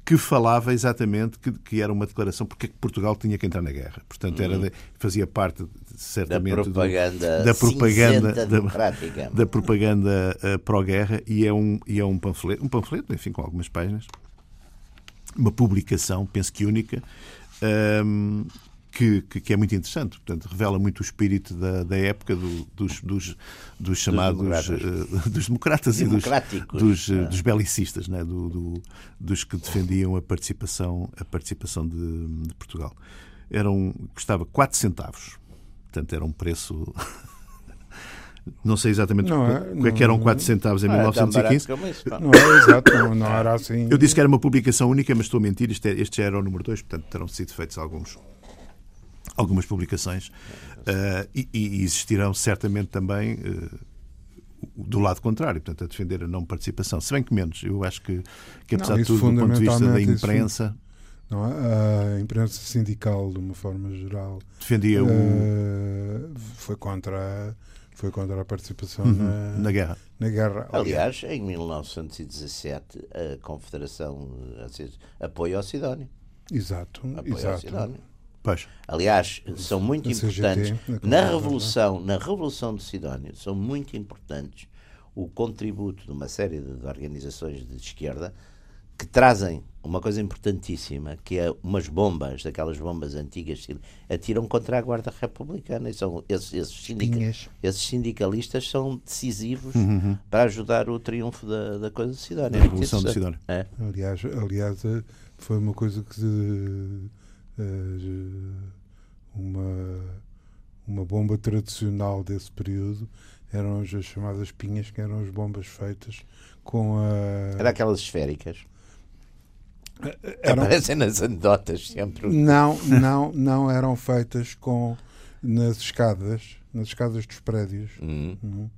que falava exatamente que, que era uma declaração porque é que Portugal tinha que entrar na guerra. Portanto, era de- fazia parte, Da certamente, do- propaganda, da propaganda da- da propaganda eh, pró-guerra e é um e é um panfleto, um panfleto, enfim, com algumas páginas, uma publicação, penso que única, ehm, que, que, que é muito interessante. Portanto, revela muito o espírito da, da época do- dos, dos, dos chamados democratas. eh, dos democratas e dos, dos, eh, Ah. dos belicistas, né? do, do- dos que defendiam a participação, a participação de, de Portugal. Eram, custava 4 centavos. Portanto, era um preço. Não sei exatamente Não o é, que é que eram não- 4 centavos em Não é tão barato 1915. como isso. Não é exato, não, não era assim. Eu disse que era uma publicação única, mas estou a mentir. Este, é- este já era o número 2, portanto terão sido feitos alguns, algumas publicações. Ah, e, e existirão certamente também eh, do lado contrário, portanto, a defender a não participação. Se bem que menos. Eu acho que, que apesar Não, de tudo, do ponto de vista da fundamentalmente, isso- imprensa, Não é? A imprensa sindical, de uma forma geral, defendia o, eh, foi, contra, foi contra a participação Uhum, na, na guerra. na guerra. Aliás, em 1917, a Confederação apoia ao Sidónio. Exato, Apoia exato. Sidónio. Pois. Aliás, são muito CGT, importantes na na Confederação. revolução, na revolução do Sidónio, são muito importantes o contributo de uma série de organizações de esquerda que trazem uma coisa importantíssima, que é umas bombas, daquelas bombas antigas, atiram contra a Guarda Republicana. E são, esses, esses, sindica- esses sindicalistas são decisivos para ajudar o triunfo da, da coisa Sidónio. Da É muito Revolução do interessante. É. Aliás, aliás, eh, foi uma coisa que eh, uma, uma bomba tradicional desse período eram as chamadas pinhas, que eram as bombas feitas com a. Era aquelas esféricas. eram- Aparecem nas anedotas sempre. Não, não, não eram feitas com nas escadas, nas escadas dos prédios. Hum. Uhum.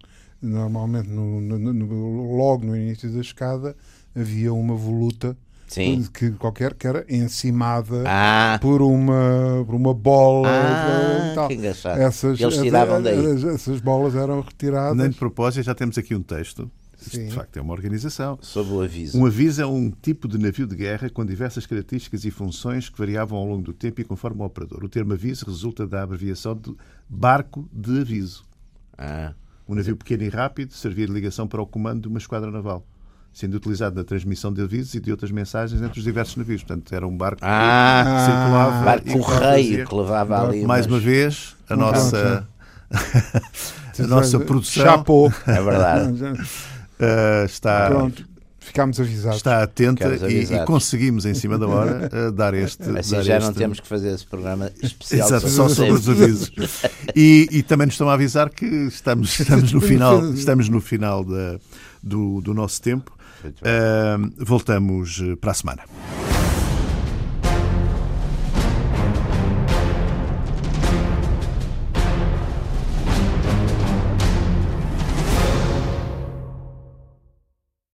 Normalmente, no, no- no- logo no início da escada, havia uma voluta Sim. que qualquer que era encimada Ah, por uma por uma bola Ah, e tal. que engraçado. Essas, Eles tiravam daí. essas, bolas eram retiradas. Nem de propósito, já temos aqui um texto. Isto, Sim. de facto, é uma organização. sob o aviso. Um aviso é um tipo de navio de guerra com diversas características e funções que variavam ao longo do tempo e conforme o operador. O termo aviso resulta da abreviação de barco de aviso. Ah, Um navio pequeno e rápido servia de ligação para o comando de uma esquadra naval, sendo utilizado na transmissão de avisos e de outras mensagens entre os diversos navios. Portanto, era um barco que ah circulava barco que correio que levava ali. Mais umas- uma vez, a Um nossa, a nossa produção Chapou. É verdade. eh, está, Pronto, ficámos avisados. está atenta Ficamos e, e avisados. conseguimos, em cima da hora, eh, dar este. Assim dar já não este- temos que fazer esse programa especial Exato, sobre só sobre os avisos. E, e também nos estão a avisar que estamos, estamos, no, final, estamos no final da- do, do nosso tempo. Ah, voltamos eh, para a semana.